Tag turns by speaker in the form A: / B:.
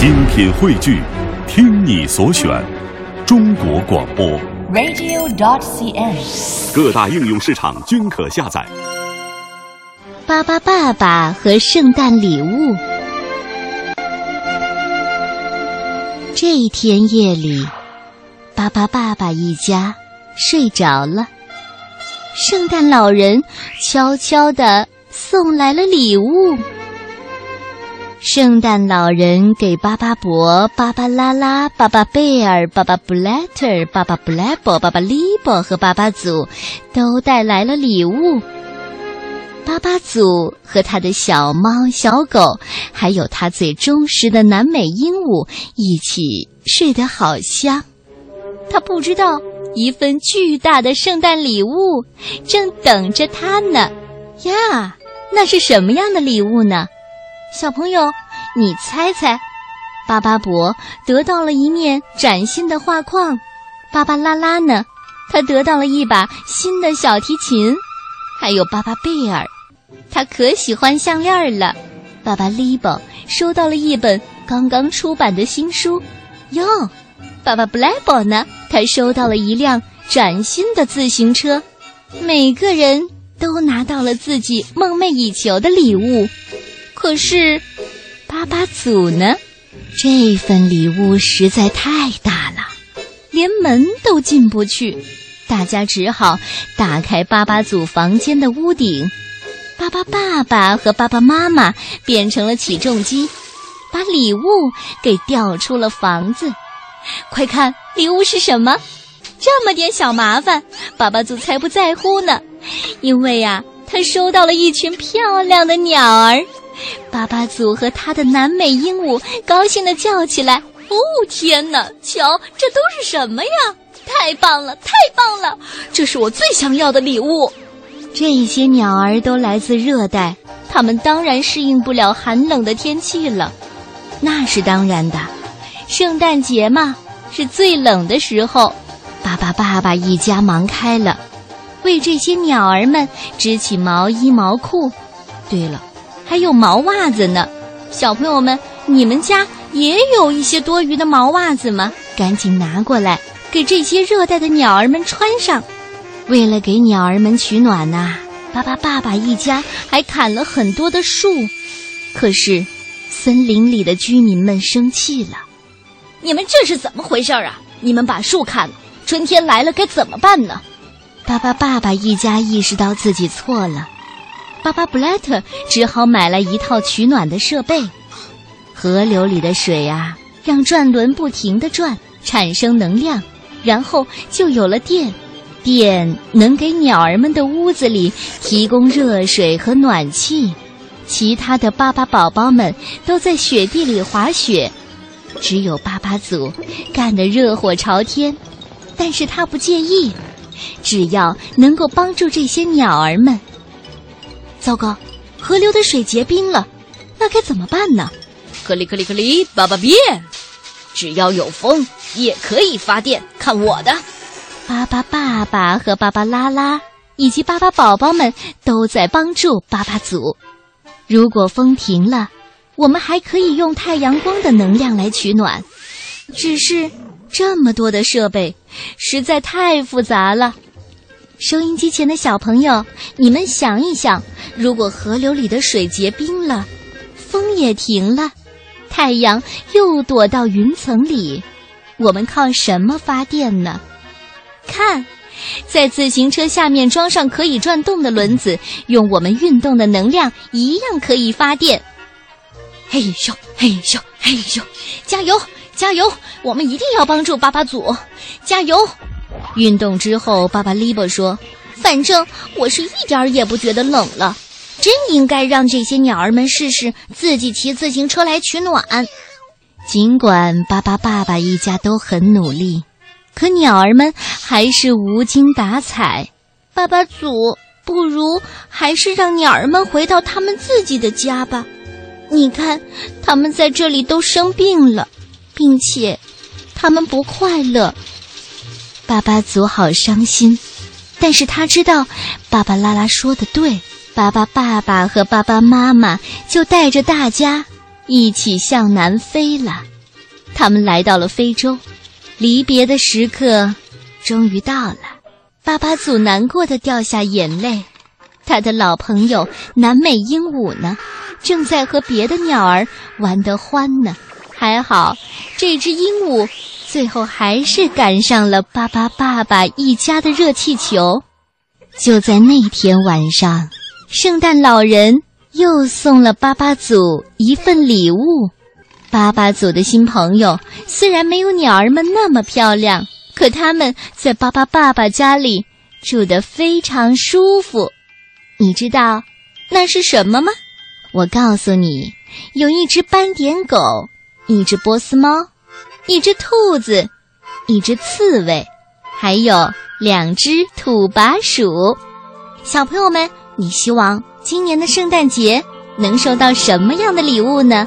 A: 精品汇聚，听你所选，中国广播。
B: radio.dot.cn，。
A: 各大应用市场均可下载。
C: 巴巴爸爸和圣诞礼物。这一天夜里，巴巴爸爸一家睡着了。圣诞老人悄悄地送来了礼物。圣诞老人给巴巴伯、巴巴拉拉、巴巴贝尔、巴巴布莱特、巴巴布莱伯、巴巴利伯和巴巴祖都带来了礼物。巴巴祖和他的小猫、小狗，还有他最忠实的南美鹦鹉一起睡得好香。他不知道一份巨大的圣诞礼物正等着他呢。呀，那是什么样的礼物呢？小朋友，你猜猜。巴巴伯得到了一面崭新的画框，巴巴拉拉呢？他得到了一把新的小提琴，还有巴巴贝尔，他可喜欢项链了。巴巴利伯收到了一本刚刚出版的新书，哟，巴巴布莱伯呢？他收到了一辆崭新的自行车。每个人都拿到了自己梦寐以求的礼物。可是，巴巴祖呢？这份礼物实在太大了，连门都进不去。大家只好打开巴巴祖房间的屋顶。巴巴爸爸和巴巴妈妈变成了起重机，把礼物给吊出了房子。快看，礼物是什么？这么点小麻烦，巴巴祖才不在乎呢，因为呀、他收到了一群漂亮的鸟儿。巴巴祖和他的南美鹦鹉高兴地叫起来：“哦，天哪！瞧，这都是什么呀？太棒了，太棒了！这是我最想要的礼物。”这些鸟儿都来自热带，它们当然适应不了寒冷的天气了。那是当然的，圣诞节嘛，是最冷的时候。巴巴爸爸一家忙开了，为这些鸟儿们织起毛衣毛裤。对了。还有毛袜子呢，小朋友们，你们家也有一些多余的毛袜子吗？赶紧拿过来，给这些热带的鸟儿们穿上。为了给鸟儿们取暖呐、啊，巴巴爸爸一家还砍了很多的树。可是，森林里的居民们生气了：“
D: 你们这是怎么回事啊？你们把树砍了，春天来了该怎么办呢？”
C: 巴巴爸爸一家意识到自己错了。巴巴布莱特只好买来一套取暖的设备。河流里的水啊，让转轮不停地转，产生能量，然后就有了电。电能给鸟儿们的屋子里提供热水和暖气。其他的巴巴宝宝们都在雪地里滑雪，只有巴巴祖干得热火朝天，但是他不介意，只要能够帮助这些鸟儿们。糟糕，河流的水结冰了，那该怎么办呢？
D: 克里克里克里，爸爸变！只要有风，也可以发电。看我的！
C: 巴巴爸爸和巴巴拉拉以及巴巴宝宝们都在帮助巴巴组。如果风停了，我们还可以用太阳光的能量来取暖。只是这么多的设备，实在太复杂了。收音机前的小朋友，你们想一想，如果河流里的水结冰了，风也停了，太阳又躲到云层里，我们靠什么发电呢？看，在自行车下面装上可以转动的轮子，用我们运动的能量一样可以发电。
D: 嘿咻嘿咻嘿咻，加油加油！我们一定要帮助巴巴祖，加油！
C: 运动之后，巴巴利伯说：“
D: 反正我是一点儿也不觉得冷了，真应该让这些鸟儿们试试自己骑自行车来取暖。”
C: 尽管巴巴爸爸一家都很努力，可鸟儿们还是无精打采。
D: 巴巴祖，不如还是让鸟儿们回到他们自己的家吧。你看，他们在这里都生病了，并且他们不快乐。
C: 巴巴祖好伤心，但是他知道巴巴拉拉说的对。巴巴爸爸和巴巴妈妈就带着大家一起向南飞了。他们来到了非洲，离别的时刻终于到了。巴巴祖难过的掉下眼泪，他的老朋友南美鹦鹉呢，正在和别的鸟儿玩得欢呢。还好，这只鹦鹉最后还是赶上了巴巴爸爸一家的热气球。就在那天晚上，圣诞老人又送了巴巴祖一份礼物。巴巴祖的新朋友虽然没有鸟儿们那么漂亮，可他们在巴巴爸爸家里住得非常舒服。你知道那是什么吗？我告诉你，有一只斑点狗。一只波斯猫，一只兔子，一只刺猬，还有两只土拨鼠。小朋友们，你希望今年的圣诞节能收到什么样的礼物呢？